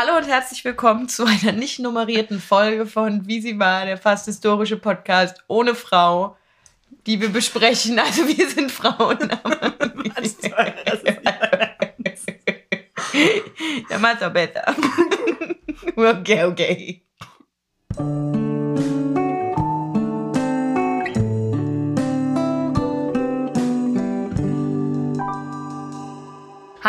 Hallo und herzlich willkommen zu einer nicht nummerierten Folge von Wie sie war, der fast historische Podcast ohne Frau, die wir besprechen. Also wir sind Frauen. ja, mach's auch besser. okay, okay.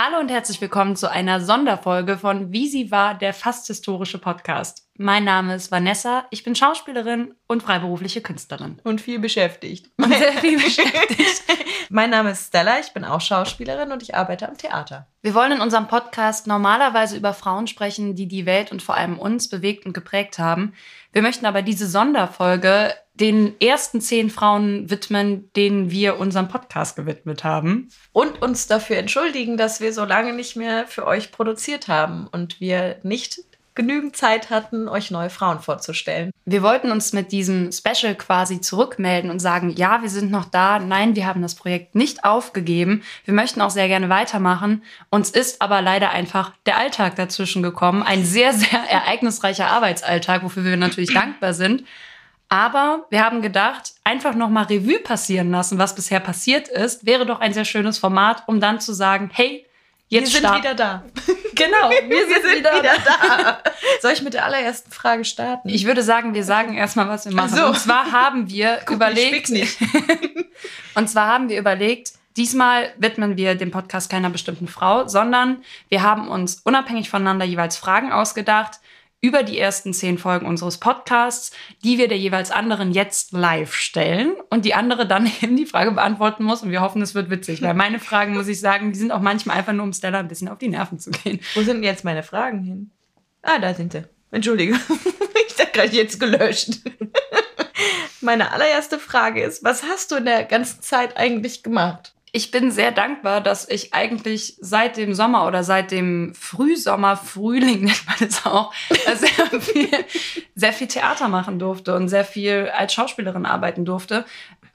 Hallo und herzlich willkommen zu einer Sonderfolge von Wie sie war, der fast historische Podcast. Mein Name ist Vanessa, ich bin Schauspielerin und freiberufliche Künstlerin. Und viel beschäftigt. Und sehr viel beschäftigt. mein Name ist Stella, ich bin auch Schauspielerin und ich arbeite am Theater. Wir wollen in unserem Podcast normalerweise über Frauen sprechen, die die Welt und vor allem uns bewegt und geprägt haben. Wir möchten aber diese Sonderfolge den ersten zehn Frauen widmen, denen wir unserem Podcast gewidmet haben. Und uns dafür entschuldigen, dass wir so lange nicht mehr für euch produziert haben und wir nicht genügend Zeit hatten, euch neue Frauen vorzustellen. Wir wollten uns mit diesem Special quasi zurückmelden und sagen, ja, wir sind noch da. Nein, wir haben das Projekt nicht aufgegeben. Wir möchten auch sehr gerne weitermachen. Uns ist aber leider einfach der Alltag dazwischen gekommen. Ein sehr, sehr ereignisreicher Arbeitsalltag, wofür wir natürlich dankbar sind. Aber wir haben gedacht, einfach nochmal Revue passieren lassen, was bisher passiert ist, wäre doch ein sehr schönes Format, um dann zu sagen, hey, jetzt wir sind wieder da. Genau, wir, wir sind, wieder, wieder da. Soll ich mit der allerersten Frage starten? Ich würde sagen, wir sagen erstmal, was wir machen. So. Und zwar haben wir Guck, überlegt. nicht. und zwar haben wir überlegt, Diesmal widmen wir dem Podcast keiner bestimmten Frau, sondern wir haben uns unabhängig voneinander jeweils Fragen ausgedacht, über die ersten zehn Folgen unseres Podcasts, die wir der jeweils anderen jetzt live stellen und die andere dann eben die Frage beantworten muss. Und wir hoffen, es wird witzig, weil meine Fragen, muss ich sagen, die sind auch manchmal einfach nur, um Stella ein bisschen auf die Nerven zu gehen. Wo sind denn jetzt meine Fragen hin? Ah, da sind sie. Entschuldige. ich habe gerade jetzt gelöscht. Meine allererste Frage ist, was hast du in der ganzen Zeit eigentlich gemacht? Ich bin sehr dankbar, dass ich eigentlich seit dem Sommer oder seit dem Frühsommer, Frühling nennt man es auch, sehr viel, sehr viel Theater machen durfte und sehr viel als Schauspielerin arbeiten durfte.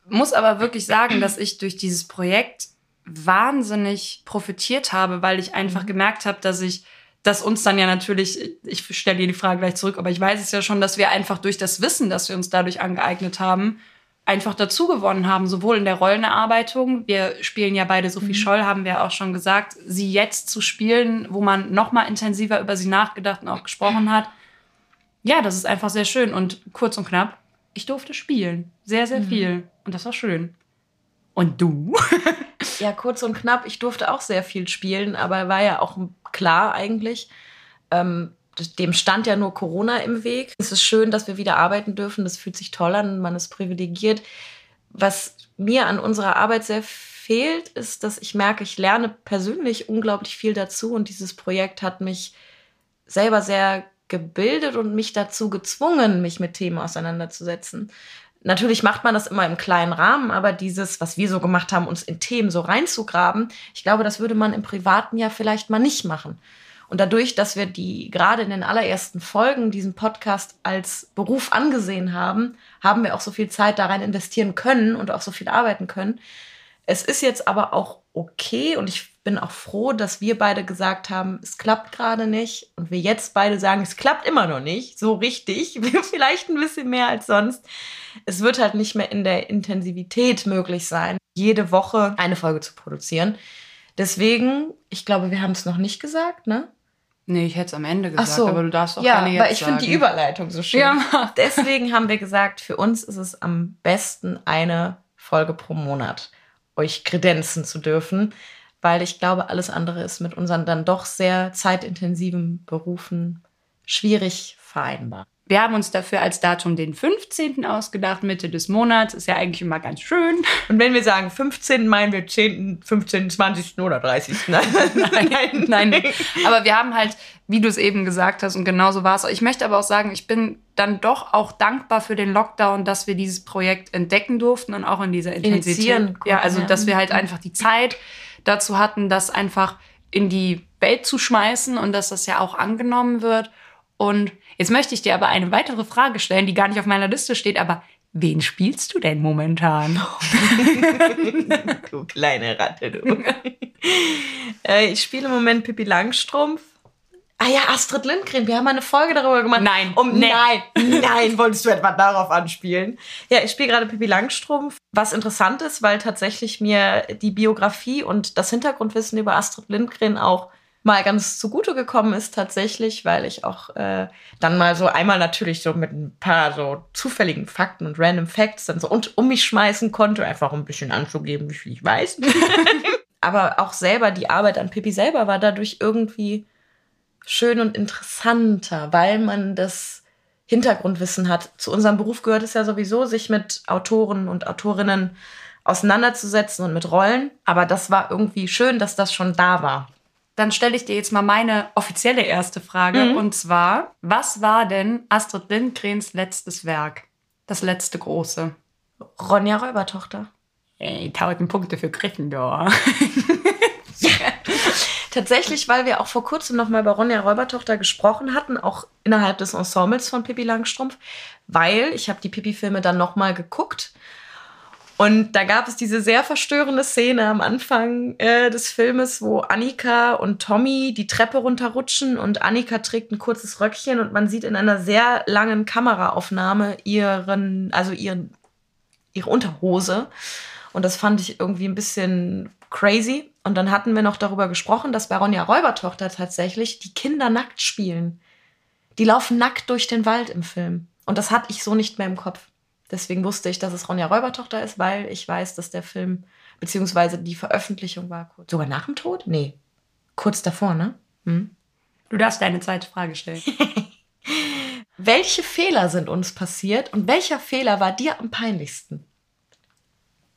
Muss aber wirklich sagen, dass ich durch dieses Projekt wahnsinnig profitiert habe, weil ich einfach mhm. gemerkt habe, dass ich dass uns dann ja natürlich, ich stelle dir die Frage gleich zurück, aber ich weiß es ja schon, dass wir einfach durch das Wissen, das wir uns dadurch angeeignet haben, einfach dazu gewonnen haben, sowohl in der Rollenerarbeitung. Wir spielen ja beide Sophie mhm. Scholl, haben wir auch schon gesagt, sie jetzt zu spielen, wo man noch mal intensiver über sie nachgedacht und auch gesprochen hat. Ja, das ist einfach sehr schön und kurz und knapp. Ich durfte spielen, sehr sehr mhm. viel und das war schön. Und du? ja, kurz und knapp. Ich durfte auch sehr viel spielen, aber war ja auch klar eigentlich. Ähm, dem stand ja nur Corona im Weg. Es ist schön, dass wir wieder arbeiten dürfen. Das fühlt sich toll an. Man ist privilegiert. Was mir an unserer Arbeit sehr fehlt, ist, dass ich merke, ich lerne persönlich unglaublich viel dazu. Und dieses Projekt hat mich selber sehr gebildet und mich dazu gezwungen, mich mit Themen auseinanderzusetzen. Natürlich macht man das immer im kleinen Rahmen, aber dieses, was wir so gemacht haben, uns in Themen so reinzugraben, ich glaube, das würde man im privaten ja vielleicht mal nicht machen. Und dadurch, dass wir die gerade in den allerersten Folgen diesen Podcast als Beruf angesehen haben, haben wir auch so viel Zeit da rein investieren können und auch so viel arbeiten können. Es ist jetzt aber auch okay und ich bin auch froh, dass wir beide gesagt haben, es klappt gerade nicht und wir jetzt beide sagen, es klappt immer noch nicht, so richtig, vielleicht ein bisschen mehr als sonst. Es wird halt nicht mehr in der Intensivität möglich sein, jede Woche eine Folge zu produzieren. Deswegen, ich glaube, wir haben es noch nicht gesagt, ne? Nee, ich hätte es am Ende gesagt, so. aber du darfst auch ja, gerne jetzt aber ich finde die Überleitung so schön. Ja. Deswegen haben wir gesagt, für uns ist es am besten, eine Folge pro Monat euch kredenzen zu dürfen, weil ich glaube, alles andere ist mit unseren dann doch sehr zeitintensiven Berufen schwierig vereinbar. Wir haben uns dafür als Datum den 15. ausgedacht, Mitte des Monats. Ist ja eigentlich immer ganz schön. Und wenn wir sagen 15, meinen wir 10., 15., 20. oder 30. Nein, nein, nein, nein. Aber wir haben halt, wie du es eben gesagt hast, und genauso war es. Ich möchte aber auch sagen, ich bin dann doch auch dankbar für den Lockdown, dass wir dieses Projekt entdecken durften und auch in dieser Intensität. Ja, also dass wir halt einfach die Zeit dazu hatten, das einfach in die Welt zu schmeißen und dass das ja auch angenommen wird. Und Jetzt möchte ich dir aber eine weitere Frage stellen, die gar nicht auf meiner Liste steht, aber wen spielst du denn momentan? du kleine Ratte, du. Äh, ich spiele im Moment Pippi Langstrumpf. Ah ja, Astrid Lindgren. Wir haben mal eine Folge darüber gemacht. Nein. Um, Nee. Nein, nein. Wolltest du etwa darauf anspielen? Ja, ich spiele gerade Pippi Langstrumpf. Was interessant ist, weil tatsächlich mir die Biografie und das Hintergrundwissen über Astrid Lindgren auch mal ganz zugute gekommen ist tatsächlich, weil ich auch äh, dann mal so einmal natürlich so mit ein paar so zufälligen Fakten und random Facts dann so und, um mich schmeißen konnte, einfach um ein bisschen anzugeben, wie viel ich weiß. Aber auch selber, die Arbeit an Pippi selber war dadurch irgendwie schön und interessanter, weil man das Hintergrundwissen hat. Zu unserem Beruf gehört es ja sowieso, sich mit Autoren und Autorinnen auseinanderzusetzen und mit Rollen. Aber das war irgendwie schön, dass das schon da war. Dann stelle ich dir jetzt mal meine offizielle erste Frage. Mhm. Und zwar, was war denn Astrid Lindgrens letztes Werk? Das letzte große. Ronja Räubertochter. Ey, tausend Punkte für Gryffindor. Tatsächlich, weil wir auch vor kurzem noch mal bei Ronja Räubertochter gesprochen hatten, auch innerhalb des Ensembles von Pippi Langstrumpf, weil ich habe die Pippi-Filme dann noch mal geguckt und da gab es diese sehr verstörende Szene am Anfang äh, des Filmes, wo Annika und Tommy die Treppe runterrutschen und Annika trägt ein kurzes Röckchen und man sieht in einer sehr langen Kameraaufnahme ihren, also ihren, ihre Unterhose. Und das fand ich irgendwie ein bisschen crazy. Und dann hatten wir noch darüber gesprochen, dass bei Ronja Räubertochter tatsächlich die Kinder nackt spielen. Die laufen nackt durch den Wald im Film. Und das hatte ich so nicht mehr im Kopf. Deswegen wusste ich, dass es Ronja Räubertochter ist, weil ich weiß, dass der Film, beziehungsweise die Veröffentlichung war kurz. Sogar nach dem Tod? Nee. Kurz davor, ne? Hm. Du darfst deine zweite Frage stellen. Welche Fehler sind uns passiert und welcher Fehler war dir am peinlichsten?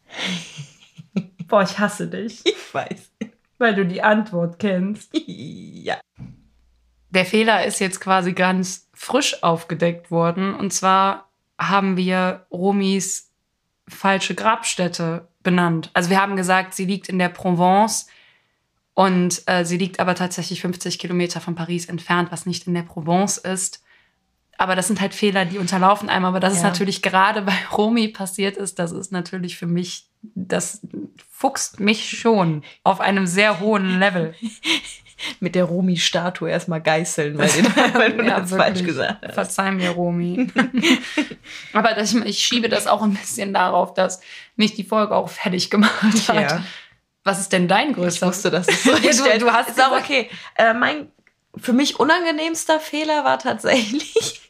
Boah, ich hasse dich, Ich weiß. weil du die Antwort kennst. ja. Der Fehler ist jetzt quasi ganz frisch aufgedeckt worden. Und zwar haben wir Romis falsche Grabstätte benannt. Also wir haben gesagt, sie liegt in der Provence und äh, sie liegt aber tatsächlich 50 Kilometer von Paris entfernt, was nicht in der Provence ist. Aber das sind halt Fehler, die unterlaufen einem. Aber dass es Ja. natürlich gerade bei Romy passiert ist, das ist natürlich für mich, das fuchst mich schon auf einem sehr hohen Level. Mit der Romi-Statue erstmal geißeln, weil, den, weil du Ja, das falsch gesagt hast. Verzeih mir, Romy. Aber das, ich schiebe das auch ein bisschen darauf, dass mich die Folge auch fertig gemacht hat. Ja. Was ist denn dein Ich größter? wusste, dass es so Ja, du- du hast Ist auch okay. Äh, mein für mich unangenehmster Fehler war tatsächlich,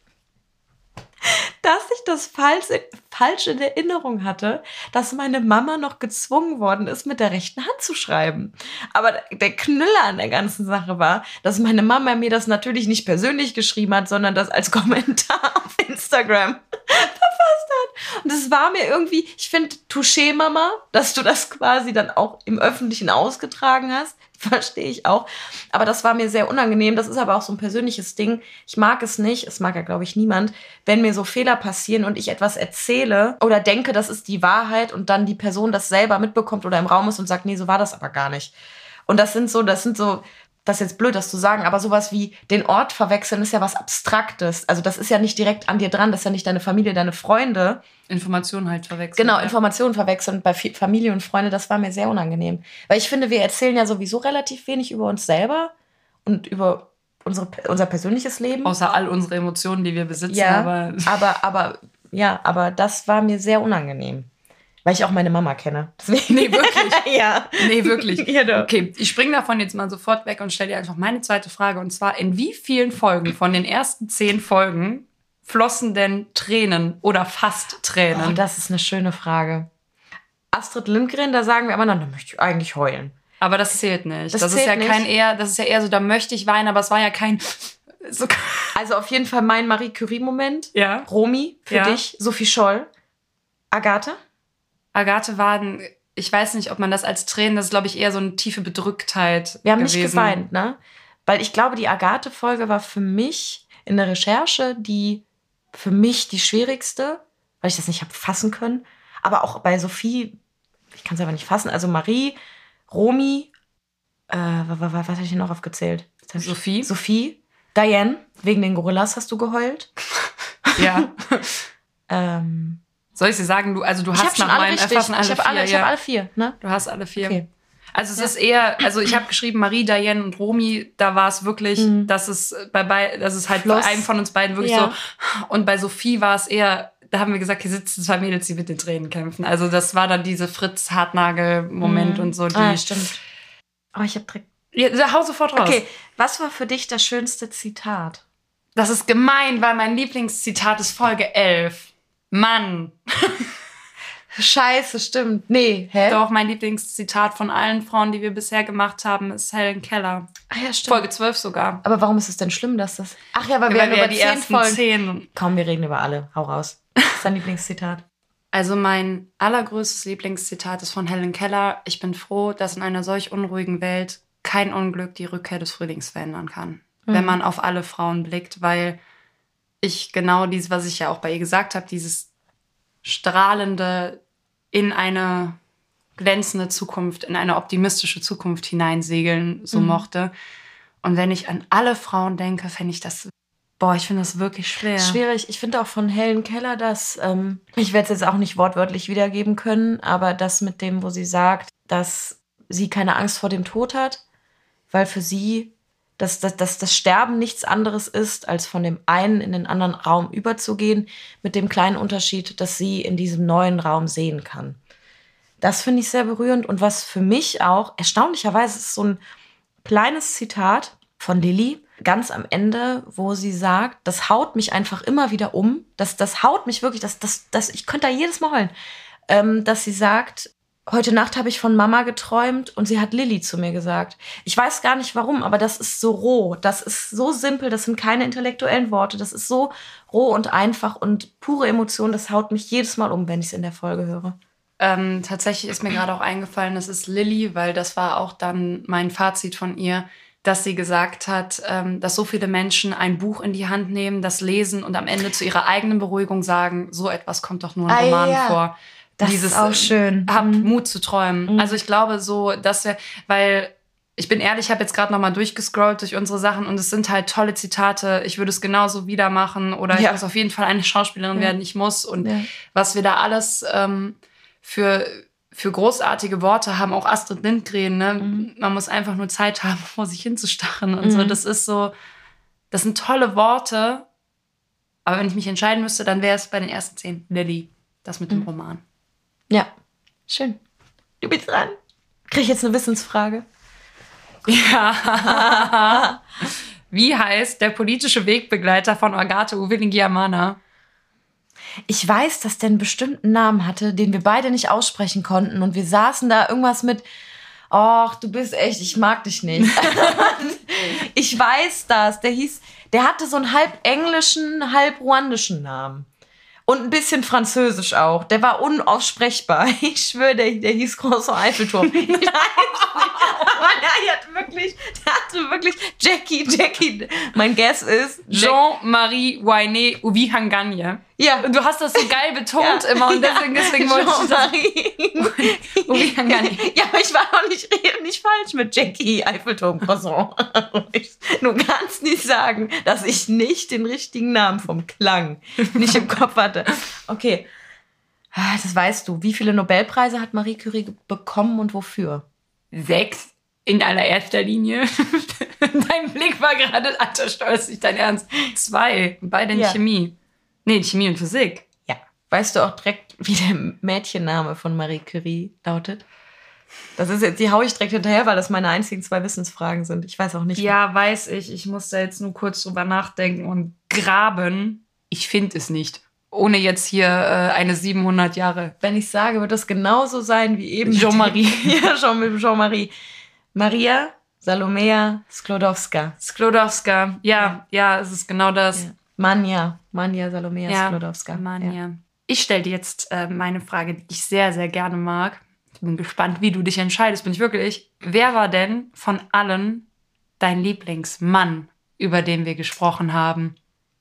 dass ich das falsch, falsch in Erinnerung hatte, dass meine Mama noch gezwungen worden ist, mit der rechten Hand zu schreiben. Aber der Knüller an der ganzen Sache war, dass meine Mama mir das natürlich nicht persönlich geschrieben hat, sondern das als Kommentar auf Instagram verfasst hat. Und es war mir irgendwie, ich finde, Touché, Mama, dass du das quasi dann auch im Öffentlichen ausgetragen hast. Verstehe ich auch. Aber das war mir sehr unangenehm. Das ist aber auch so ein persönliches Ding. Ich mag es nicht, es mag ja, glaube ich, niemand, wenn mir so Fehler passieren und ich etwas erzähle oder denke, das ist die Wahrheit und dann die Person das selber mitbekommt oder im Raum ist und sagt, nee, so war das aber gar nicht. Und das sind so, das sind so, das ist jetzt blöd, das zu sagen, aber sowas wie den Ort verwechseln ist ja was Abstraktes. Also das ist ja nicht direkt an dir dran, das ist ja nicht deine Familie, deine Freunde. Informationen halt verwechseln. Genau. Informationen verwechseln bei Familie und Freunde, das war mir sehr unangenehm. Weil ich finde, wir erzählen ja sowieso relativ wenig über uns selber und über unsere, unser persönliches Leben. Außer all unsere Emotionen, die wir besitzen. ja, Aber aber, aber, ja, aber das war mir sehr unangenehm. Weil ich auch meine Mama kenne. Deswegen. Nee, wirklich? ja. nee, wirklich. Doch. Okay, ich springe davon jetzt mal sofort weg und stelle dir einfach meine zweite Frage. Und zwar, in wie vielen Folgen von den ersten zehn Folgen flossen denn Tränen oder fast Oh, Tränen? das ist eine schöne Frage. Astrid Lindgren, da sagen wir immer, na, da möchte ich eigentlich heulen. Aber das zählt nicht. Das Das, ist zählt ja nicht. kein eher, das ist ja eher so, da möchte ich weinen, aber es war ja kein. So, Also auf jeden Fall mein Marie Curie-Moment. ja. Romy, für Ja. dich. Sophie Scholl. Agathe. Agathe Waden, ich weiß nicht, ob man das als Tränen, das ist, glaube ich, eher so eine tiefe Bedrücktheit. Wir haben gewesen. nicht geweint, ne? Weil ich glaube, die Agathe-Folge war für mich in der Recherche die für mich die schwierigste, weil ich das nicht habe fassen können. Aber auch bei Sophie, ich kann es aber nicht fassen. Also Marie, Romy, äh, was, was, hatte ich denn noch aufgezählt? Sophie? Sophie, Diane, wegen den Gorillas hast du geheult. Ja. Ähm, Soll ich dir sagen, du, also du ich habe hast schon nach richtig. Erfassen alle ich habe vier. alle, ich ja. hab alle vier, ne? Du hast alle vier. Okay. Also es ja. ist eher, also ich habe geschrieben Marie, Diane und Romy, da war es wirklich, mhm. dass es bei, bei dass es halt Fluss. bei einem von uns beiden wirklich ja. so und bei Sophie war es eher, da haben wir gesagt, hier sitzen zwei Mädels, die mit den Tränen kämpfen. Also das war dann diese Fritz Hartnagel Moment mhm. und so. Die, ah, stimmt. Aber ich habe direkt ja, hau sofort raus. Okay, was war für dich das schönste Zitat? Das ist gemein, weil mein Lieblingszitat ist Folge 11. Mann. Scheiße, stimmt. Nee, hä? Doch, mein Lieblingszitat von allen Frauen, die wir bisher gemacht haben, ist Helen Keller. Ah ja, stimmt. Folge 12 sogar. Aber warum ist es denn schlimm, dass das... Ach ja, weil wir, ja, wir über die ersten Folgen... Zehn. Komm, wir reden über alle. Hau raus. Was ist dein Lieblingszitat? Also mein allergrößtes Lieblingszitat ist von Helen Keller. Ich bin froh, dass in einer solch unruhigen Welt kein Unglück die Rückkehr des Frühlings verändern kann. Mhm. Wenn man auf alle Frauen blickt, weil ich genau dieses, was ich ja auch bei ihr gesagt habe, dieses strahlende in eine glänzende Zukunft, in eine optimistische Zukunft hineinsegeln so mhm. mochte. Und wenn ich an alle Frauen denke, fände ich das, boah, ich finde das wirklich schwer. Schwierig. Ich finde auch von Helen Keller, dass, ähm, ich werde es jetzt auch nicht wortwörtlich wiedergeben können, aber das mit dem, wo sie sagt, dass sie keine Angst vor dem Tod hat, weil für sie dass, dass, dass das Sterben nichts anderes ist, als von dem einen in den anderen Raum überzugehen, mit dem kleinen Unterschied, dass sie in diesem neuen Raum sehen kann. Das finde ich sehr berührend und was für mich auch erstaunlicherweise ist so ein kleines Zitat von Lilly ganz am Ende, wo sie sagt, das haut mich einfach immer wieder um, das, das haut mich wirklich, das, das, das, ich könnte da jedes Mal heulen, ähm, dass sie sagt, Heute Nacht habe ich von Mama geträumt und sie hat Lilly zu mir gesagt. Ich weiß gar nicht warum, aber das ist so roh, das ist so simpel, das sind keine intellektuellen Worte, das ist so roh und einfach und pure Emotion, das haut mich jedes Mal um, wenn ich es in der Folge höre. Ähm, tatsächlich ist mir gerade auch eingefallen, das ist Lilly, weil das war auch dann mein Fazit von ihr, dass sie gesagt hat, ähm, dass so viele Menschen ein Buch in die Hand nehmen, das lesen und am Ende zu ihrer eigenen Beruhigung sagen, so etwas kommt doch nur in Romanen ah, ja. vor. Das dieses, ist auch schön. Hab mhm. Mut zu träumen. Mhm. Also ich glaube so, dass wir, weil ich bin ehrlich, ich habe jetzt gerade noch mal durchgescrollt durch unsere Sachen und es sind halt tolle Zitate. Ich würde es genauso wieder machen oder ja. ich muss auf jeden Fall eine Schauspielerin ja. werden. Ich muss und ja. was wir da alles ähm, für für großartige Worte haben, auch Astrid Lindgren. Ne? Mhm. Man muss einfach nur Zeit haben, vor sich hinzustarren und so. Mhm. Das ist so, das sind tolle Worte. Aber wenn ich mich entscheiden müsste, dann wäre es bei den ersten zehn Lilly, das mit dem mhm. Roman. Ja, schön. Du bist dran. Krieg ich jetzt eine Wissensfrage? Ja. Wie heißt der politische Wegbegleiter von Agathe Uwillingiamana? Ich weiß, dass der einen bestimmten Namen hatte, den wir beide nicht aussprechen konnten. Und wir saßen da irgendwas mit, ach, du bist echt, ich mag dich nicht. ich weiß das. Der hieß, der hatte so einen halb englischen, halb ruandischen Namen. Und ein bisschen Französisch auch. Der war unaussprechbar. Ich schwöre, der, der hieß Großer Eiffelturm. Nein, aber der hat wirklich, der hatte wirklich Jackie, Jackie. Mein Guess ist Jean-Marie Wainé Ubihanganye. Ja. Und du hast das so geil betont ja. immer und deswegen, deswegen wollte ich Ubihanganye. Ja, aber ich war auch nicht, nicht falsch mit Jackie Eiffelturm Croissant. du kannst nicht sagen, dass ich nicht den richtigen Namen vom Klang nicht im Kopf hatte. Okay. Ah, das weißt du. Wie viele Nobelpreise hat Marie Curie bekommen und wofür? Sechs in allererster Linie. dein Blick war gerade, alter Stolz, nicht dein Ernst. Zwei, beide in ja. Chemie. Nee, Chemie und Physik. Ja. Weißt du auch direkt, wie der Mädchenname von Marie Curie lautet? Das ist jetzt, die hau ich direkt hinterher, weil das meine einzigen zwei Wissensfragen sind. Ich weiß auch nicht. Ja, mehr. weiß ich. Ich muss da jetzt nur kurz drüber nachdenken und graben. Ich finde es nicht ohne jetzt hier äh, eine 700 Jahre. Wenn ich sage, wird das genauso sein wie eben Jean-Marie. ja, Jean-Marie. Jean Maria Salomea Sklodowska. Sklodowska, ja, ja, es ist genau das. Ja. Manja, Manja Salomea ja, Sklodowska. Manja. Ja. Ich stelle dir jetzt äh, meine Frage, die ich sehr, sehr gerne mag. Ich bin gespannt, wie du dich entscheidest, bin ich wirklich. Wer war denn von allen dein Lieblingsmann, über den wir gesprochen haben?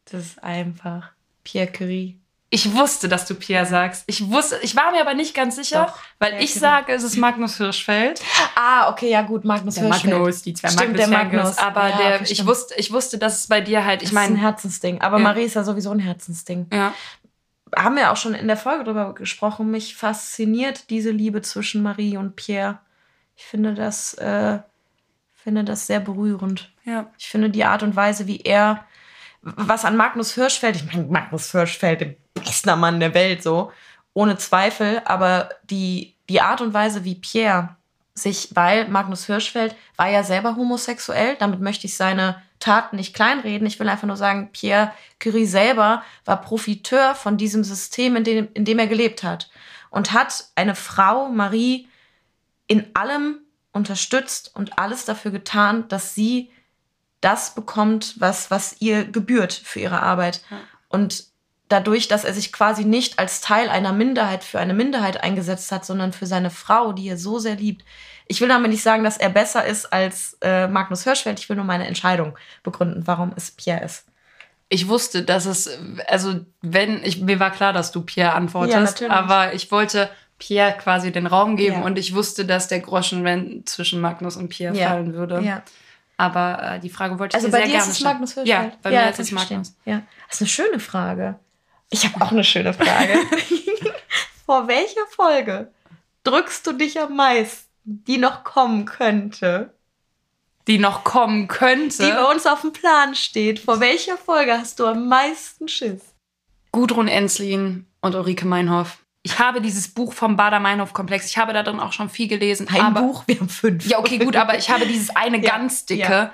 Das ist einfach Pierre Curie. Ich wusste, dass du Pierre sagst. Ich wusste, ich war mir aber nicht ganz sicher, Doch, weil ich Curie. sage, es ist Magnus Hirschfeld. Ah, okay, ja gut, Magnus der Hirschfeld. Magnus, die zwei stimmt, Magnus, der Magnus. Aber ja, der, ich wusste, ich wusste, dass es bei dir halt, ich meine, ein Herzensding. Aber ja. Marie ist ja sowieso ein Herzensding. Ja. Haben wir auch schon in der Folge drüber gesprochen. Mich fasziniert diese Liebe zwischen Marie und Pierre. Ich finde das, äh, finde das sehr berührend. Ja. Ich finde die Art und Weise, wie er, was an Magnus Hirschfeld, ich meine, Magnus Hirschfeld, der beste Mann der Welt, so, ohne Zweifel, aber die, die Art und Weise, wie Pierre sich, weil Magnus Hirschfeld war ja selber homosexuell, damit möchte ich seine Taten nicht kleinreden. Ich will einfach nur sagen, Pierre Curie selber war Profiteur von diesem System, in dem, in dem er gelebt hat. Und hat eine Frau, Marie, in allem unterstützt und alles dafür getan, dass sie das bekommt, was, was ihr gebührt für ihre Arbeit. Und dadurch, dass er sich quasi nicht als Teil einer Minderheit für eine Minderheit eingesetzt hat, sondern für seine Frau, die er so sehr liebt. Ich will damit nicht sagen, dass er besser ist als äh, Magnus Hirschfeld. Ich will nur meine Entscheidung begründen, warum es Pierre ist. Ich wusste, dass es, also wenn, ich, mir war klar, dass du Pierre Ja, antwortest, natürlich. aber ich wollte Pierre quasi den Raum geben Ja. und ich wusste, dass der Groschen wenn zwischen Magnus und Pierre Ja. fallen würde. Ja. Aber äh, die Frage wollte ich Also dir bei sehr dir gerne ist es. Magnus Hirschfeld? Ja, bei mir ist es. Magnus. Ja. Das ist eine schöne Frage. Ich habe auch eine schöne Frage. Vor welcher Folge drückst du dich am meisten, die noch kommen könnte? Die noch kommen könnte. Die bei uns auf dem Plan steht. Vor welcher Folge hast du am meisten Schiss? Gudrun Enslin und Ulrike Meinhoff. Ich habe dieses Buch vom Bader-Meinhof-Komplex, ich habe da drin auch schon viel gelesen. Ein aber, Buch, wir haben fünf. Ja, okay, gut, aber ich habe dieses eine Ja, ganz dicke ja.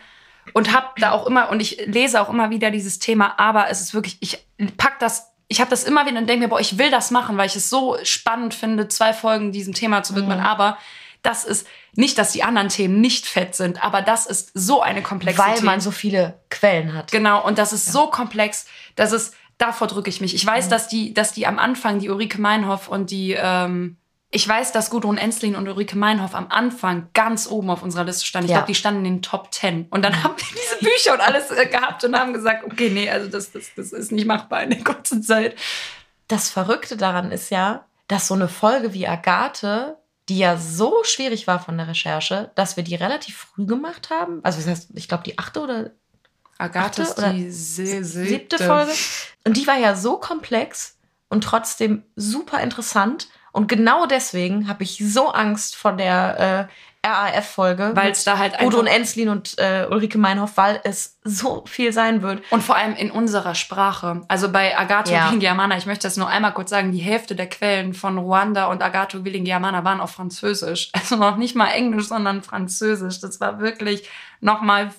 und habe da auch immer, und ich lese auch immer wieder dieses Thema, aber es ist wirklich, ich pack das, ich habe das immer wieder und denke mir, boah, ich will das machen, weil ich es so spannend finde, zwei Folgen diesem Thema zu widmen, Mhm. aber das ist nicht, dass die anderen Themen nicht fett sind, aber das ist so eine Komplexität. Weil man so viele Quellen hat. Genau, und das ist so komplex, dass es, davor drücke ich mich. Ich Mhm. weiß, dass die, dass die am Anfang, die Ulrike Meinhoff und die, ähm, ich weiß, dass Gudrun Enslin und Ulrike Meinhoff am Anfang ganz oben auf unserer Liste standen. Ich Ja. glaube, die standen in den Top Ten. Und dann haben wir diese Bücher und alles äh, gehabt und haben gesagt, okay, nee, also das, das, das ist nicht machbar in der kurzen Zeit. Das Verrückte daran ist ja, dass so eine Folge wie Agathe, die ja so schwierig war von der Recherche, dass wir die relativ früh gemacht haben. Also das heißt, ich glaube die achte oder Agathe Achte oder die sie- siebte Folge. Und die war ja so komplex und trotzdem super interessant. Und genau deswegen habe ich so Angst vor der äh, RAF-Folge. Weil es da halt einfach... Gudrun Enslin und äh, Ulrike Meinhoff, weil es so viel sein wird. Und vor allem in unserer Sprache. Also bei Agato Ja. Villingiamana, ich möchte das nur einmal kurz sagen, die Hälfte der Quellen von Ruanda und Agato Villingiamana waren auf Französisch. Also noch nicht mal Englisch, sondern Französisch. Das war wirklich nochmal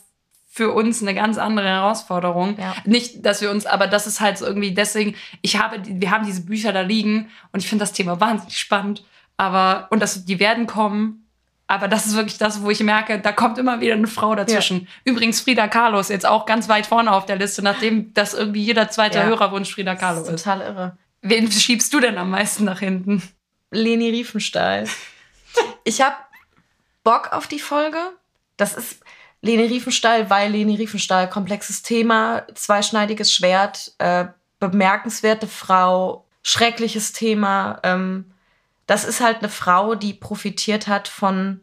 für uns eine ganz andere Herausforderung. Ja. Nicht, dass wir uns, aber das ist halt so irgendwie deswegen, ich habe, wir haben diese Bücher da liegen und ich finde das Thema wahnsinnig spannend. Aber, und das, die werden kommen. Aber das ist wirklich das, wo ich merke, da kommt immer wieder eine Frau dazwischen. Übrigens Frida Kahlo ist jetzt auch ganz weit vorne auf der Liste, nachdem das irgendwie jeder zweite Ja. Hörerwunsch Frida Kahlo Das ist ist. total irre. Wen schiebst du denn am meisten nach hinten? Leni Riefenstahl. Ich habe Bock auf die Folge. Das ist Leni Riefenstahl, weil Leni Riefenstahl komplexes Thema, zweischneidiges Schwert, äh, bemerkenswerte Frau, schreckliches Thema. Ähm, das ist halt eine Frau, die profitiert hat von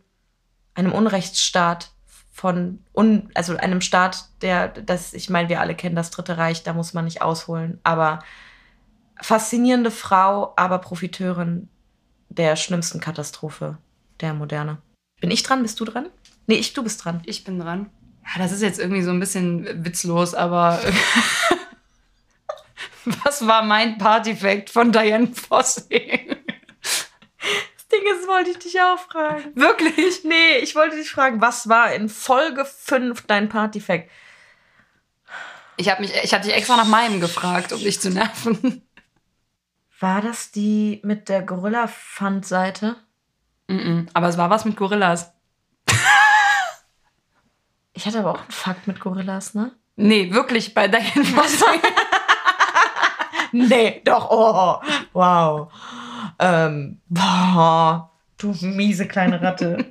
einem Unrechtsstaat, von un, also einem Staat, der, das, ich meine, wir alle kennen das Dritte Reich, da muss man nicht ausholen, aber faszinierende Frau, aber Profiteurin der schlimmsten Katastrophe der Moderne. Bin ich dran? Bist du dran? Nee, ich, du bist dran. Ich bin dran. Ja, das ist jetzt irgendwie so ein bisschen witzlos, aber was war mein Partyfact von Diane Fossey? Das Ding ist, wollte ich dich auch fragen. Wirklich? Nee, ich wollte dich fragen, was war in Folge 5 dein Partyfact? Ich habe mich, ich hatte dich extra nach meinem gefragt, um dich zu nerven. War das die mit der Gorilla-Fund-Seite? Mhm. Aber es war was mit Gorillas. Ich hatte aber auch einen Fakt mit Gorillas, ne? Nee, wirklich bei Diane Fossey. Nee, doch, oh, wow. Ähm, boah, du miese kleine Ratte.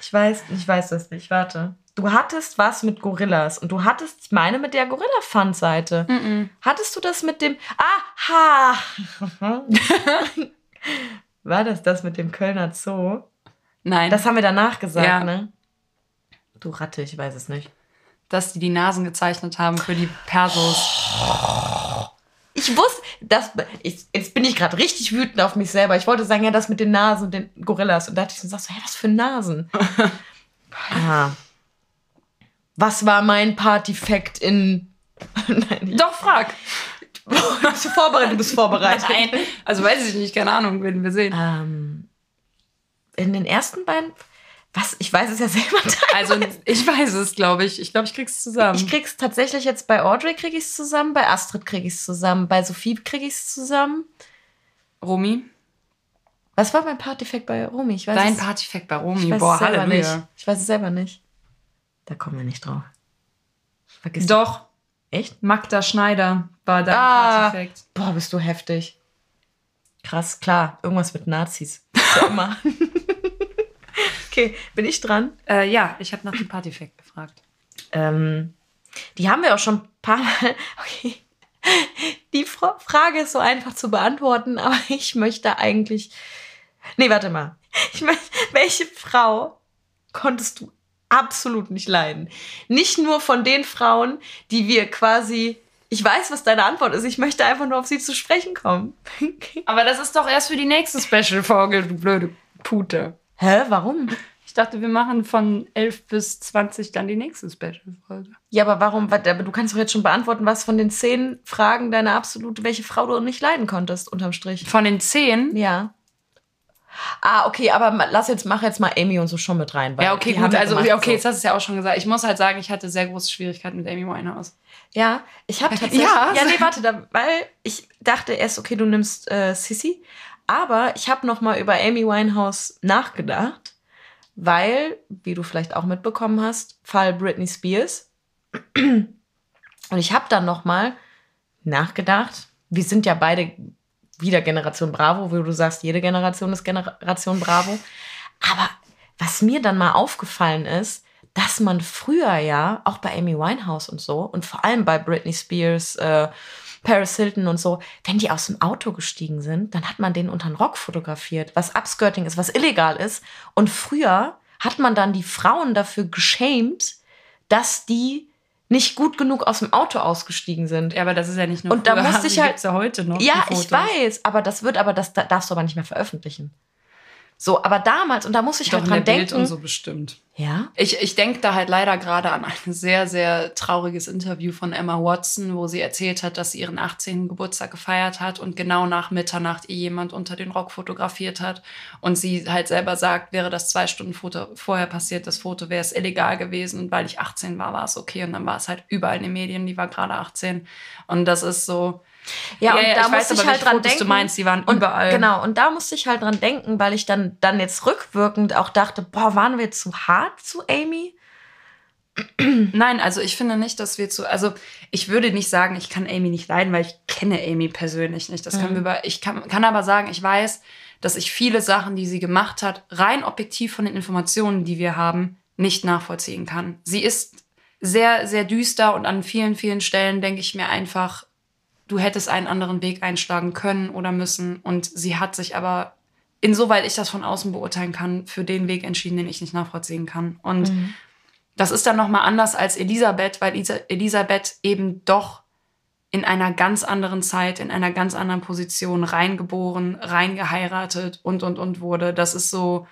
Ich weiß, ich weiß das nicht, warte. Du hattest was mit Gorillas und du hattest, ich meine, mit der Gorilla-Fund-Seite. Mhm. Hattest du das mit dem, aha! War das das mit dem Kölner Zoo? Nein, Das haben wir danach gesagt, Ja. ne? Du Ratte, ich weiß es nicht. dass die die Nasen gezeichnet haben für die Persos. Ich wusste, das, ich, jetzt bin ich gerade richtig wütend auf mich selber. Ich wollte sagen, ja, das mit den Nasen und den Gorillas. Und da dachte ich so, hä, was für Nasen? ja. Was war mein Partyfact in. Nein, Doch, frag. bist du vorbereitet? Du bist vorbereitet. Nein, also weiß ich nicht, keine Ahnung, werden wir sehen. Ähm, in den ersten beiden. Was? Ich weiß es ja selber. Also ich weiß es, glaube ich. Ich glaube, ich krieg's zusammen. Ich krieg's tatsächlich jetzt bei Audrey krieg ich's zusammen, bei Astrid krieg ich's zusammen, bei Sophie krieg ich's zusammen. Romy? Was war mein Partyfact bei Romy? Ich weiß Dein es, Partyfact bei Romy. ich weiß Boah, es selber Halleluja. nicht. Ich weiß es selber nicht. Da kommen wir nicht drauf. Vergiss Doch, Echt? Magda Schneider war dein Ah. Partyfact. Boah, bist du heftig. Krass, klar. Irgendwas mit Nazis. Ja immer. Okay, bin ich dran? Äh, ja, ich habe nach dem Partyfact gefragt. Ähm, die haben wir auch schon ein paar Mal. Okay. Die Fra Frage ist so einfach zu beantworten, aber ich möchte eigentlich. Nee, warte mal. Ich möchte, welche Frau konntest du absolut nicht leiden? Nicht nur von den Frauen, die wir quasi. Ich weiß, was deine Antwort ist. Ich möchte einfach nur auf sie zu sprechen kommen. Aber das ist doch erst für die nächste Special-Folge, du blöde Pute. Hä? Warum? Ich dachte, wir machen von 11 bis 20 dann die nächste Special-Folge. Ja, aber warum? Aber du kannst doch jetzt schon beantworten, was von den zehn Fragen deine absolute, welche Frau du nicht leiden konntest, unterm Strich. Von den 10? Ja. Ah, okay, aber lass jetzt, mach jetzt mal Amy und so schon mit rein. Ja, okay, gut. Also, gemacht, okay, so. jetzt hast du es ja auch schon gesagt. Ich muss halt sagen, ich hatte sehr große Schwierigkeiten mit Amy Winehouse. Ja, ich habe tatsächlich. Ja. Ja, nee, warte, da, weil ich dachte erst, okay, du nimmst äh, Sissy. Aber ich habe noch mal über Amy Winehouse nachgedacht, weil, wie du vielleicht auch mitbekommen hast, Fall Britney Spears. Und ich habe dann noch mal nachgedacht. Wir sind ja beide wieder Generation Bravo, wo du sagst, jede Generation ist Generation Bravo. Aber was mir dann mal aufgefallen ist, dass man früher ja, auch bei Amy Winehouse und so, und vor allem bei Britney Spears, äh, Paris Hilton und so, wenn die aus dem Auto gestiegen sind, dann hat man den unter den Rock fotografiert, was Upskirting ist, was illegal ist. Und früher hat man dann die Frauen dafür geschämt, dass die nicht gut genug aus dem Auto ausgestiegen sind. Ja, aber das ist ja nicht nur Und da früher, musste die ich halt- ja heute noch. Ja, ich weiß, aber das wird, aber das da- darfst du aber nicht mehr veröffentlichen. So, aber damals, und da muss ich Doch halt in dran der Bild denken. und so bestimmt. Ja. Ich, ich denke da halt leider gerade an ein sehr, sehr trauriges Interview von Emma Watson, wo sie erzählt hat, dass sie ihren 18. Geburtstag gefeiert hat und genau nach Mitternacht ihr jemand unter den Rock fotografiert hat. Und sie halt selber sagt, wäre das zwei Stunden Foto vorher passiert, das Foto wäre es illegal gewesen. Und weil ich 18 war, war es okay. Und dann war es halt überall in den Medien, die war gerade 18. Und das ist so. Ja, und da ich muss weiß ich halt dran denken. du meinst, die waren Und überall. Genau, und da musste ich halt dran denken, weil ich dann, dann jetzt rückwirkend auch dachte, boah, waren wir zu hart zu Amy? Nein, also ich finde nicht, dass wir zu. Also ich würde nicht sagen, ich kann Amy nicht leiden, weil ich kenne Amy persönlich nicht. Das können wir. Ich kann, kann aber sagen, ich weiß, dass ich viele Sachen, die sie gemacht hat, rein objektiv von den Informationen, die wir haben, nicht nachvollziehen kann. Sie ist sehr, sehr düster und an vielen, vielen Stellen denke ich mir einfach, du hättest einen anderen Weg einschlagen können oder müssen. Und sie hat sich aber, insoweit ich das von außen beurteilen kann, für den Weg entschieden, den ich nicht nachvollziehen kann. Und das ist dann nochmal anders als Elisabeth, weil Isa Elisabeth eben doch in einer ganz anderen Zeit, in einer ganz anderen Position reingeboren, reingeheiratet und, und, und wurde. Das ist so,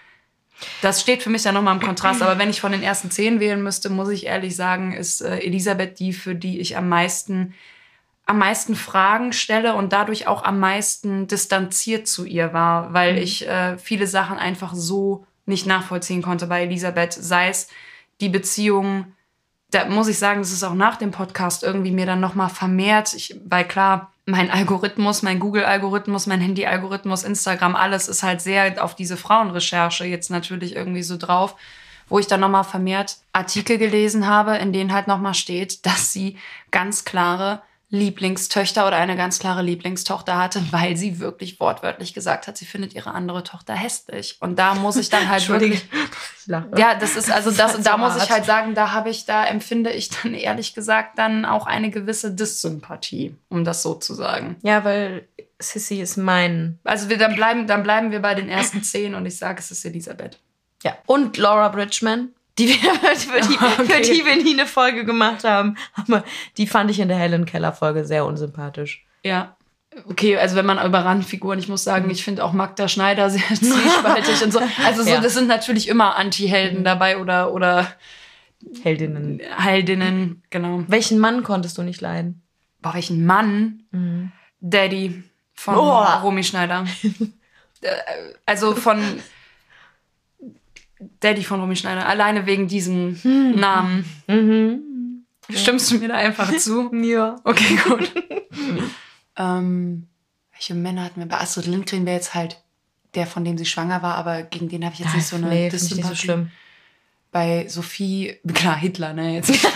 das steht für mich dann nochmal im Kontrast. Aber wenn ich von den ersten zehn wählen müsste, muss ich ehrlich sagen, ist äh, Elisabeth die, für die ich am meisten, am meisten Fragen stelle und dadurch auch am meisten distanziert zu ihr war, weil ich äh, viele Sachen einfach so nicht nachvollziehen konnte. Bei Elisabeth, sei es die Beziehung, da muss ich sagen, das ist auch nach dem Podcast irgendwie mir dann nochmal vermehrt, ich, weil klar, mein Algorithmus, mein Google-Algorithmus, mein Handy-Algorithmus, Instagram, alles ist halt sehr auf diese Frauenrecherche jetzt natürlich irgendwie so drauf, wo ich dann nochmal vermehrt Artikel gelesen habe, in denen halt nochmal steht, dass sie ganz klare Lieblingstöchter oder eine ganz klare Lieblingstochter hatte, weil sie wirklich wortwörtlich gesagt hat, sie findet ihre andere Tochter hässlich. Und da muss ich dann halt wirklich Ich ja, das ist also das, halt da so muss ich hart. halt sagen, da habe ich, da empfinde ich dann ehrlich gesagt dann auch eine gewisse Dissympathie, um das so zu sagen. Ja, weil Sissy ist mein. Also wir, dann bleiben, dann bleiben wir bei den ersten zehn und ich sage, es ist Elisabeth. Ja. Und Laura Bridgman, die wir, für, die, für Okay. die wir nie eine Folge gemacht haben. Aber die fand ich in der Helen Keller Folge sehr unsympathisch. Ja. Okay, also wenn man über Randfiguren, ich muss sagen, ich finde auch Magda Schneider sehr zwiespaltig und so. Also so, Ja. das sind natürlich immer Anti-Helden dabei oder, oder Heldinnen. Heldinnen, genau. Welchen Mann konntest du nicht leiden? Boah, welchen Mann? Daddy von Oh. Romy Schneider. Äh, also von Daddy von Romy Schneider. Alleine wegen diesem Namen. Mhm. Stimmst du mir da einfach zu? Ja. Okay, gut. ähm, welche Männer hatten wir? Bei Astrid Lindgren wäre jetzt halt der, von dem sie schwanger war, aber gegen den habe ich jetzt nicht so eine nee, finde ich nicht so schlimm. Bei Sophie, klar, Hitler, ne? Jetzt.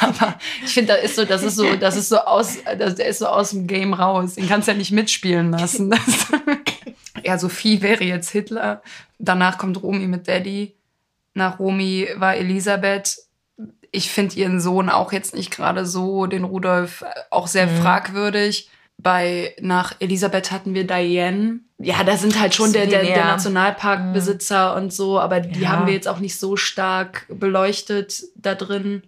aber ich finde, da ist so, das ist so, das ist so aus, das, der ist so aus dem Game raus. Den kannst du ja nicht mitspielen lassen. Das, ja, Sophie wäre jetzt Hitler. Danach kommt Romy mit Daddy. Nach Romy war Elisabeth. Ich finde ihren Sohn auch jetzt nicht gerade so, den Rudolf, auch sehr fragwürdig. Bei, nach Elisabeth hatten wir Diane. Ja, da sind halt schon der, der, der. Nationalparkbesitzer und so, aber die Ja. haben wir jetzt auch nicht so stark beleuchtet da drin.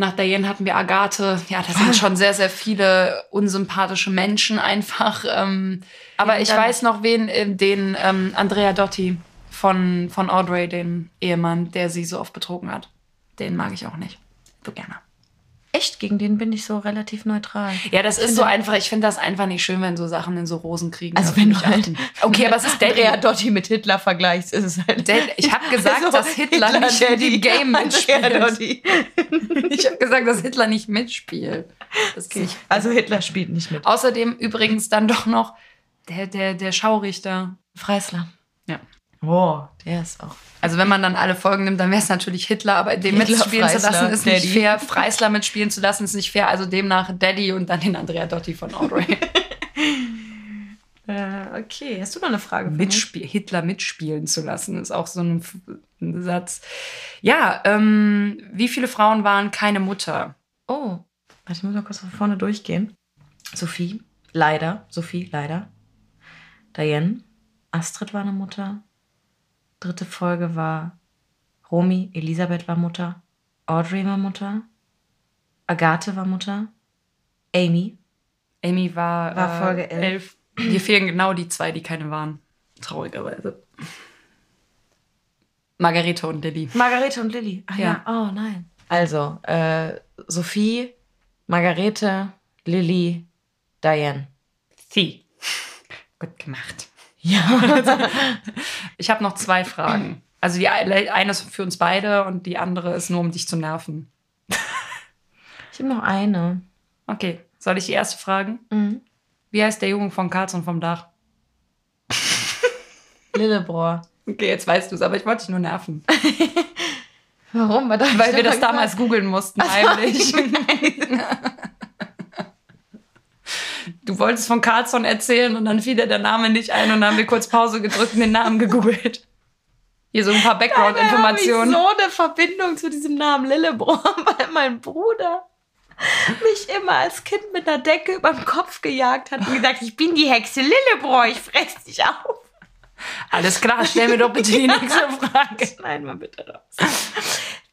Nach Diane hatten wir Agathe. Ja, da sind schon sehr, sehr viele unsympathische Menschen einfach. Ähm, aber Ja, ich weiß noch, wen, äh, den ähm, Andrea Dotti von, von Audrey, den Ehemann, der sie so oft betrogen hat. Den mag ich auch nicht. So gerne. Echt, gegen den bin ich so relativ neutral. Ja, das ist so einfach, ich finde das einfach nicht schön, wenn so Sachen in so Rosen kriegen. Also wenn du ich halt Okay, aber es ist Andrea Daddy. Dotti mit Hitler vergleichst, ist es halt. Dad- Ich habe gesagt, Also, dass Hitler, nicht in dem Game mitspielt. Ich habe gesagt, dass Hitler nicht mitspielt. Nicht. Also Hitler spielt nicht mit. Außerdem übrigens dann doch noch der, der, der Schaurichter. Freisler. Oh, der ist auch. Also wenn man dann alle Folgen nimmt, dann wäre es natürlich Hitler, aber den Hitler, mitspielen zu Freisler, lassen ist nicht Daddy. fair. Freisler mitspielen zu lassen ist nicht fair. Also demnach Daddy und dann den Andrea Dotti von Audrey. Äh, okay, hast du noch eine Frage? Mitspiel Hitler mitspielen zu lassen ist auch so ein, ein Satz. Ja, ähm, wie viele Frauen waren keine Mutter? Oh, warte, ich muss mal kurz von vorne durchgehen. Sophie, leider. Sophie, leider. Diane, Astrid war eine Mutter. Dritte Folge war Romy, Elisabeth war Mutter. Audrey war Mutter. Agathe war Mutter. Amy. Amy war, War äh, Folge elf. elf. Hier fehlen genau die zwei, die keine waren. Traurigerweise. Margarete und Lilly. Margarete und Lilly. Ach ja. Ja. Oh nein. Also, äh, Sophie, Margarete, Lilly, Diane. Sie. Gut gemacht. Ja. Ich habe noch zwei Fragen. Also die eine ist für uns beide und die andere ist nur, um dich zu nerven. Ich habe noch eine. Okay, soll ich die erste fragen? Mhm. Wie heißt der Junge von Karlsson vom Dach? Lillebrohr. Okay, jetzt weißt du es, aber ich wollte dich nur nerven. Warum? Weil, Weil wir das damals googeln mussten, heimlich. Du wolltest von Carlsson erzählen und dann fiel dir der Name nicht ein und dann haben wir kurz Pause gedrückt und den Namen gegoogelt. Hier so ein paar Background-Informationen. Ich so eine Verbindung zu diesem Namen Lillebrohr, weil mein Bruder mich immer als Kind mit einer Decke über den Kopf gejagt hat und gesagt, ich bin die Hexe Lillebrohr, ich fress dich auf. Alles klar, stell mir doch bitte die nächste Frage. Schneiden wir bitte raus.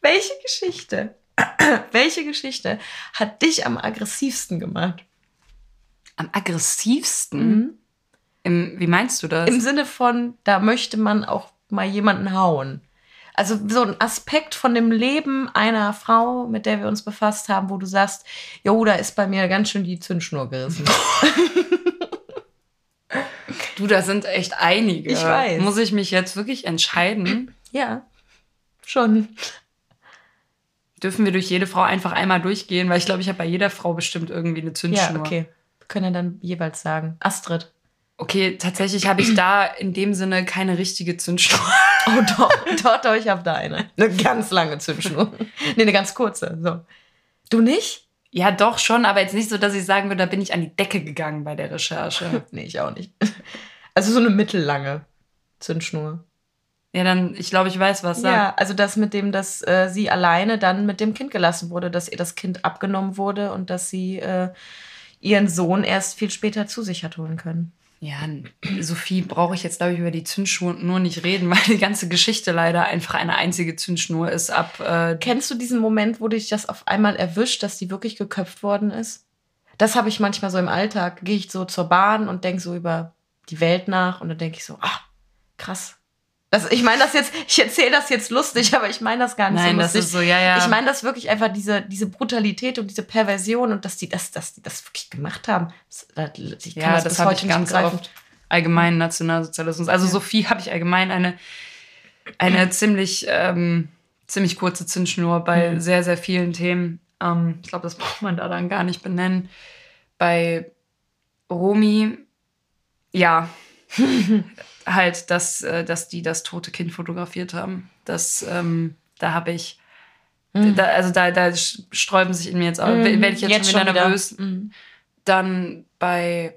Welche Geschichte, welche Geschichte hat dich am aggressivsten gemacht? Am aggressivsten? Im, wie meinst du das? Im Sinne von, da möchte man auch mal jemanden hauen. Also so ein Aspekt von dem Leben einer Frau, mit der wir uns befasst haben, wo du sagst, jo, da ist bei mir ganz schön die Zündschnur gerissen. du, da sind echt einige. Ich weiß. Muss ich mich jetzt wirklich entscheiden? ja, schon. Dürfen wir durch jede Frau einfach einmal durchgehen? Weil ich glaube, ich habe bei jeder Frau bestimmt irgendwie eine Zündschnur. Ja, okay. Können dann jeweils sagen. Astrid. Okay, tatsächlich habe ich da in dem Sinne keine richtige Zündschnur. Oh doch, doch, doch, ich habe da eine. Eine ganz lange Zündschnur. nee, eine ganz kurze. So. Du nicht? Ja, doch schon, aber jetzt nicht so, dass ich sagen würde, da bin ich an die Decke gegangen bei der Recherche. Nee, ich auch nicht. Also so eine mittellange Zündschnur. ja, dann, ich glaube, ich weiß, was sagt. Ja, also das mit dem, dass äh, sie alleine dann mit dem Kind gelassen wurde, dass ihr das Kind abgenommen wurde und dass sie äh, ihren Sohn erst viel später zu sich hat holen können. Ja, Sophie brauche ich jetzt, glaube ich, über die Zündschnur nur nicht reden, weil die ganze Geschichte leider einfach eine einzige Zündschnur ist ab. Äh Kennst du diesen Moment, wo dich das auf einmal erwischt, dass die wirklich geköpft worden ist? Das habe ich manchmal so im Alltag. Gehe ich so zur Bahn und denke so über die Welt nach und dann denke ich so, ah, krass. Das, ich meine das jetzt, ich erzähle das jetzt lustig, aber ich meine das gar nicht Nein, so lustig. Das ist so, ja, ja. Ich meine das wirklich einfach diese, diese Brutalität und diese Perversion und dass die das, dass die das wirklich gemacht haben. Das, ich kann ja, das, das, habe ich ganz begreifen. oft. Allgemeinen Nationalsozialismus. Also Ja. Sophie habe ich allgemein eine, eine ziemlich, ähm, ziemlich kurze Zündschnur bei Mhm. sehr, sehr vielen Themen. Ähm, ich glaube, das braucht man da dann gar nicht benennen. Bei Romi, ja, halt, dass, äh, dass die das tote Kind fotografiert haben. Das, ähm, da habe ich, Mhm. da, also da, da sträuben sich in mir jetzt, auch, Mhm. werde ich jetzt, schon wieder nervös. Mhm. Dann bei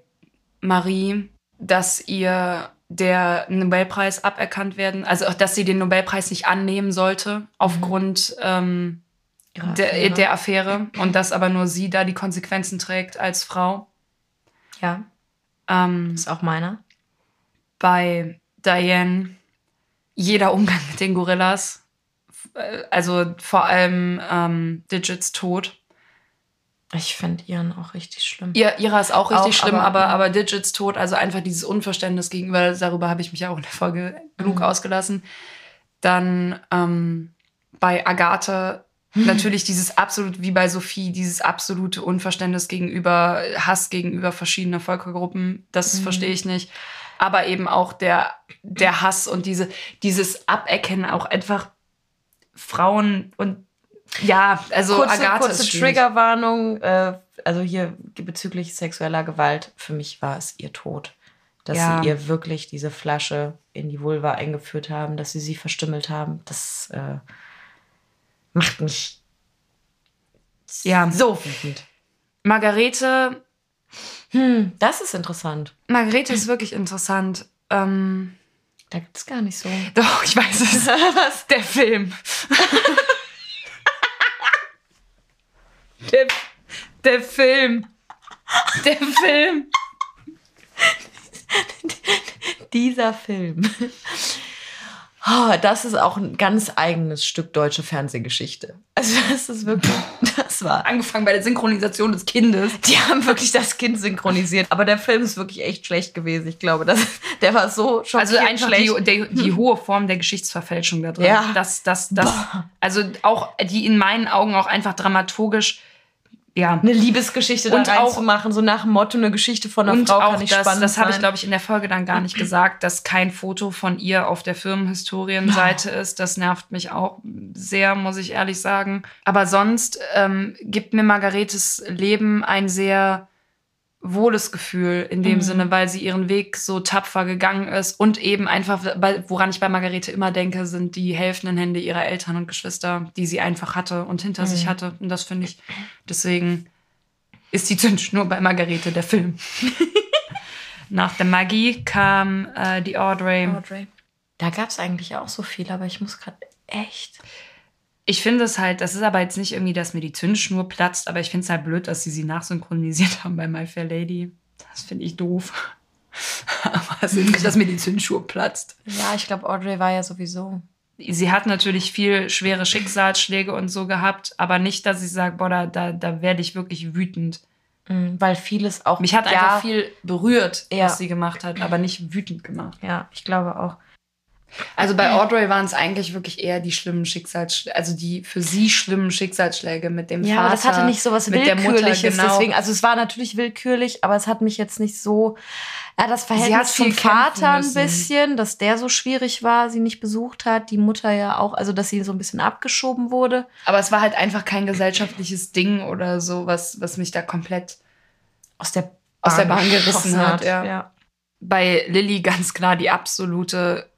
Marie, dass ihr der Nobelpreis aberkannt werden, also auch, dass sie den Nobelpreis nicht annehmen sollte aufgrund ähm, Ihre der, Affäre. der Affäre und dass aber nur sie da die Konsequenzen trägt als Frau. Ja, Ähm, ist auch meiner. Bei Diane jeder Umgang mit den Gorillas, Äh, also vor allem ähm, Digits Tod. Ich finde ihren auch richtig schlimm. Ihr, ihrer ist auch richtig Auch, schlimm, aber- aber, aber, Digits Tod, also einfach dieses Unverständnis gegenüber, darüber habe ich mich ja auch in der Folge genug Mhm. ausgelassen. Dann ähm, bei Agathe natürlich dieses absolut, wie bei Sophie, dieses absolute Unverständnis gegenüber, Hass gegenüber verschiedener Völkergruppen, das Mhm. verstehe ich nicht. Aber eben auch der, der Hass und diese, dieses Aberkennen auch einfach Frauen und ja, also kurze, Agathe kurze. Triggerwarnung. Äh, also hier bezüglich sexueller Gewalt. Für mich war es ihr Tod. Dass Ja. sie ihr wirklich diese Flasche in die Vulva eingeführt haben, dass sie sie verstümmelt haben. Das äh, macht mich Ja. so wütend. Margarete Hm, das ist interessant. Margarete ist wirklich interessant. Ähm, Da gibt es gar nicht so. doch, ich weiß es. Was? Der Film. der, der Film. Der Film. Dieser Film. Oh, das ist auch ein ganz eigenes Stück deutsche Fernsehgeschichte. Also das ist wirklich, war Angefangen bei der Synchronisation des Kindes. Die haben wirklich das Kind synchronisiert. Aber der Film ist wirklich echt schlecht gewesen. Ich glaube, das, der war so schon Also einfach schlecht. die, die, die hohe Form der Geschichtsverfälschung da drin. Ja. Das, das, das. Also auch, die in meinen Augen auch einfach dramaturgisch, ja. eine Liebesgeschichte da Und auch- reinzumachen, so nach dem Motto, eine Geschichte von einer Und Frau auch kann nicht das, spannend das habe ich, glaube ich, in der Folge dann gar nicht gesagt, dass kein Foto von ihr auf der Firmenhistorienseite ist. Das nervt mich auch sehr, muss ich ehrlich sagen. Aber sonst ähm, gibt mir Margaretes Leben ein sehr wohles Gefühl in dem Mhm. Sinne, weil sie ihren Weg so tapfer gegangen ist und eben einfach, woran ich bei Margarete immer denke, sind die helfenden Hände ihrer Eltern und Geschwister, die sie einfach hatte und hinter sich Mhm. hatte. Und das finde ich, deswegen ist die Zündschnur bei Margarete der Film. Nach der Magie kam äh, die Audrey. Audrey. Da gab es eigentlich auch so viel, aber ich muss gerade echt. Ich finde es halt, das ist aber jetzt nicht irgendwie, dass mir die Zündschnur platzt, aber ich finde es halt blöd, dass sie sie nachsynchronisiert haben bei My Fair Lady. Das finde ich doof. aber es ist nicht, dass mir die Zündschnur platzt. Ja, ich glaube, Audrey war ja sowieso. Sie hat natürlich viel schwere Schicksalsschläge und so gehabt, aber nicht, dass ich sage, boah, da, da, da werde ich wirklich wütend. Mhm, Weil vieles auch. Mich hat ja, einfach viel berührt, Ja. was sie gemacht hat, aber nicht wütend gemacht. Ja, ich glaube auch. Also bei Audrey waren es eigentlich wirklich eher die schlimmen Schicksalsschläge, also die für sie schlimmen Schicksalsschläge mit dem Ja, Vater. aber das hatte nicht so was mit der Mutter, Willkürliches. genau. Deswegen, also es war natürlich willkürlich, aber es hat mich jetzt nicht so. Ja, das hat Verhältnis zum Vater ein bisschen, dass der so schwierig war, sie nicht besucht hat. Die Mutter ja auch, also dass sie so ein bisschen abgeschoben wurde. Aber es war halt einfach kein gesellschaftliches Ding oder so, was, was mich da komplett Aus der Aus der Bahn gerissen hat, ja. ja. bei Lilly ganz klar die absolute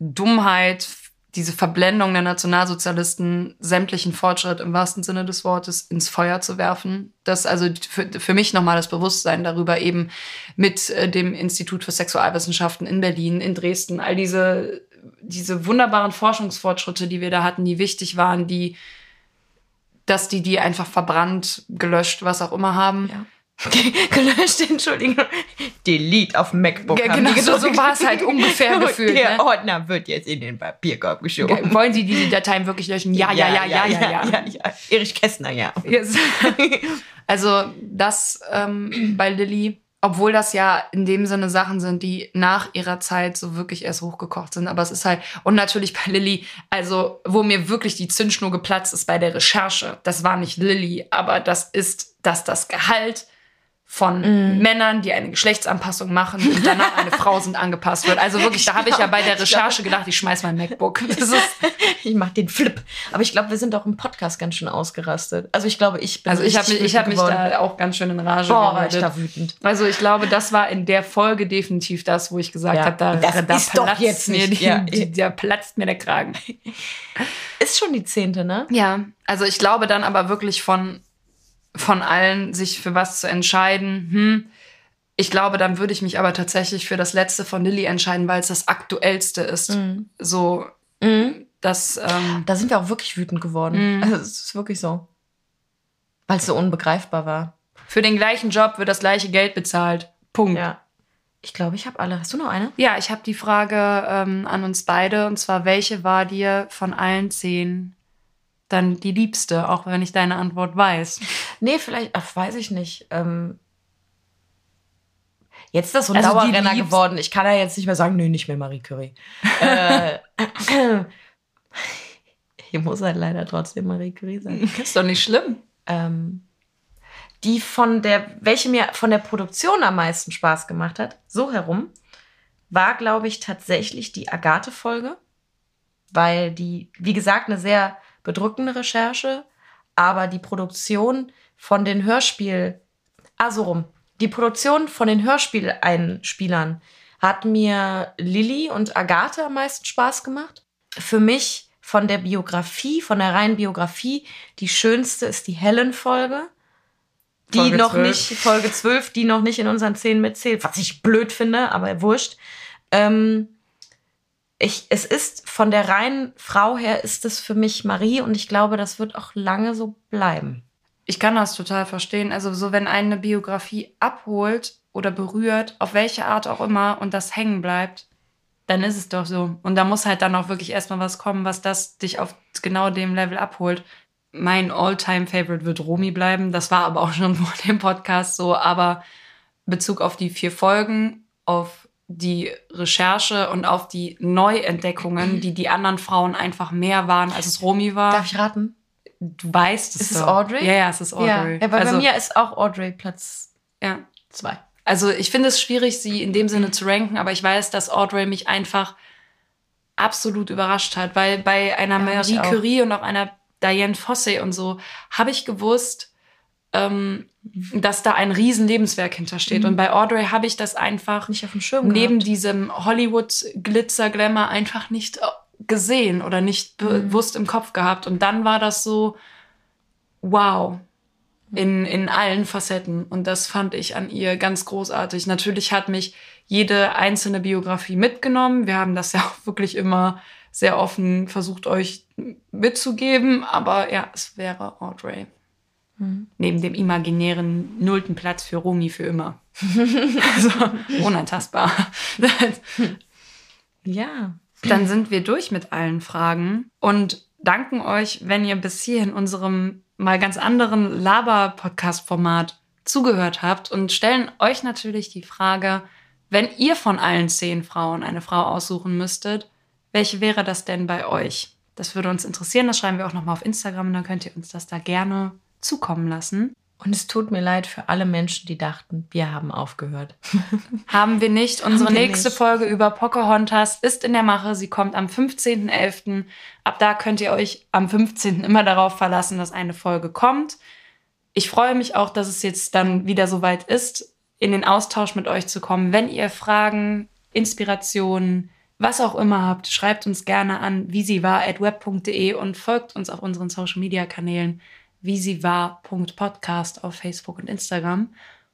Dummheit, diese Verblendung der Nationalsozialisten, sämtlichen Fortschritt im wahrsten Sinne des Wortes ins Feuer zu werfen. Das also für, für mich nochmal das Bewusstsein darüber eben mit äh, dem Institut für Sexualwissenschaften in Berlin, in Dresden, all diese, diese wunderbaren Forschungsfortschritte, die wir da hatten, die wichtig waren, die, dass die die einfach verbrannt, gelöscht, was auch immer haben. Ja. gelöscht, Entschuldigung. Delete auf MacBook. Ja, genau, so, so war es halt ungefähr gefühlt. Der ne? Ordner wird jetzt in den Papierkorb geschoben. Wollen Sie diese Dateien wirklich löschen? Ja, ja, ja, ja, ja, ja. ja, ja. Erich Kästner, ja. Yes. Also das ähm, bei Lilly, obwohl das ja in dem Sinne Sachen sind, die nach ihrer Zeit so wirklich erst hochgekocht sind. Aber es ist halt, und natürlich bei Lilly, also wo mir wirklich die Zündschnur geplatzt ist bei der Recherche, das war nicht Lilly, aber das ist, dass das Gehalt von Mhm. Männern, die eine Geschlechtsanpassung machen und danach eine Frau sind, angepasst wird. Also wirklich, da habe ich ja bei der Recherche gedacht, ich schmeiß mein MacBook. Ich mach den Flip. Aber ich glaube, wir sind auch im Podcast ganz schön ausgerastet. Also ich glaube, ich bin also ich habe mich, ich hab mich da auch ganz schön in Rage Boah, war ich da wütend. Also ich glaube, das war in der Folge definitiv das, wo ich gesagt Ja, habe, da, das da ist doch platzt jetzt mir nicht- die, ja. die, da platzt mir der Kragen. Ist schon die zehnte, ne? Ja, also ich glaube dann aber wirklich von, von allen sich für was zu entscheiden. Hm, ich glaube, dann würde ich mich aber tatsächlich für das letzte von Lilly entscheiden, weil es das aktuellste ist. So, das, ähm, Da sind wir auch wirklich wütend geworden. Mhm. Also es ist wirklich so. Weil es so unbegreifbar war. für den gleichen Job wird das gleiche Geld bezahlt. Punkt. Ja. Ich glaube, ich habe alle. Hast du noch eine? Ja, ich habe die Frage ähm, an uns beide und zwar, welche war dir von allen zehn dann die liebste, auch wenn ich deine Antwort weiß? Nee, vielleicht, ach, weiß ich nicht. Ähm, jetzt ist das so ein Also Dauerrenner geworden. Ich kann ja jetzt nicht mehr sagen, nee, nicht mehr Marie Curie. äh, hier muss halt leider trotzdem Marie Curie sein. Ist doch nicht schlimm. ähm, die von der, welche mir von der Produktion am meisten Spaß gemacht hat, so herum, war, glaube ich, tatsächlich die Agathe-Folge, weil die, wie gesagt, eine sehr bedrückende Recherche, aber die Produktion von den Hörspiel, ah, so rum, die Produktion von den Hörspieleinspielern hat mir Lilly und Agathe am meisten Spaß gemacht. Für mich von der Biografie, von der reinen Biografie, die schönste ist die Helen-Folge. Die Folge noch 12. nicht, Folge 12, die noch nicht in unseren Zehn mitzählt, was ich blöd finde, aber wurscht. Ähm, ich, es ist von der reinen Frau her ist es für mich Marie und ich glaube, das wird auch lange so bleiben. Ich kann das total verstehen. Also so, wenn eine Biografie abholt oder berührt, auf welche Art auch immer, und das hängen bleibt, dann ist es doch so. Und da muss halt dann auch wirklich erstmal was kommen, was das dich auf genau dem Level abholt. Mein All-Time-Favorite wird Romy bleiben. Das war aber auch schon vor dem Podcast so. Aber Bezug auf die vier Folgen, auf die Recherche und auf die Neuentdeckungen, die die anderen Frauen einfach mehr waren, als es Romy war. Darf ich raten? Du weißt es Ist es doch. Audrey? Ja, ja, es ist Audrey. Ja, weil also, bei mir ist auch Audrey Platz ja. zwei. Also ich finde es schwierig, sie in dem Sinne zu ranken, aber ich weiß, dass Audrey mich einfach absolut überrascht hat, weil bei einer Ja, Marie. Curie und auch einer Diane Fossey und so habe ich gewusst, ähm, dass da ein riesen Lebenswerk hintersteht. Und bei Audrey habe ich das einfach Nicht auf dem Schirm neben gehabt. diesem Hollywood-Glitzer-Glamour einfach nicht äh, gesehen oder nicht Mhm. bewusst im Kopf gehabt. Und dann war das so, wow, in, in allen Facetten. Und das fand ich an ihr ganz großartig. Natürlich hat mich jede einzelne Biografie mitgenommen. Wir haben das ja auch wirklich immer sehr offen versucht, euch mitzugeben. Aber ja, es wäre Audrey. Neben dem imaginären nullten Platz für Romy für immer. also, unantastbar. Ja. Dann sind wir durch mit allen Fragen und danken euch, wenn ihr bis hierhin unserem mal ganz anderen Laber-Podcast-Format zugehört habt und stellen euch natürlich die Frage, wenn ihr von allen zehn Frauen eine Frau aussuchen müsstet, welche wäre das denn bei euch? Das würde uns interessieren, das schreiben wir auch nochmal auf Instagram und dann könnt ihr uns das da gerne zukommen lassen. Und es tut mir leid für alle Menschen, die dachten, wir haben aufgehört. Haben wir nicht. Unsere wir nächste nicht. Folge über Pocahontas ist in der Mache. Sie kommt am 15.11. Ab da könnt ihr euch am 15. immer darauf verlassen, dass eine Folge kommt. Ich freue mich auch, dass es jetzt dann wieder soweit ist, in den Austausch mit euch zu kommen. Wenn ihr Fragen, Inspirationen, was auch immer habt, schreibt uns gerne an wie sie war at web.de und folgt uns auf unseren Social Media Kanälen wie sie war.podcast auf Facebook und Instagram.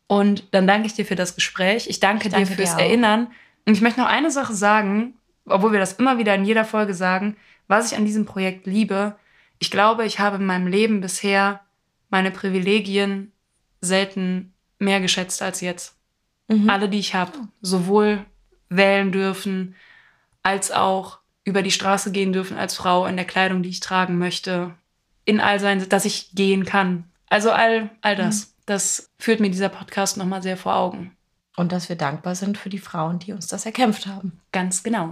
Und dann danke ich dir für das Gespräch. Ich danke, Ich danke dir fürs dir. Erinnern. Und ich möchte noch eine Sache sagen, obwohl wir das immer wieder in jeder Folge sagen, was ich an diesem Projekt liebe. Ich glaube, ich habe in meinem Leben bisher meine Privilegien selten mehr geschätzt als jetzt. Mhm. Alle, die ich habe, sowohl wählen dürfen, als auch über die Straße gehen dürfen als Frau in der Kleidung, die ich tragen möchte, in all sein, dass ich gehen kann. Also all, all das. Mhm. Das führt mir dieser Podcast nochmal sehr vor Augen. Und dass wir dankbar sind für die Frauen, die uns das erkämpft haben. Ganz genau.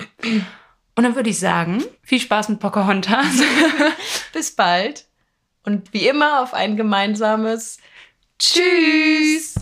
Und dann würde ich sagen, viel Spaß mit Pocahontas. Bis bald. Und wie immer auf ein gemeinsames Tschüss.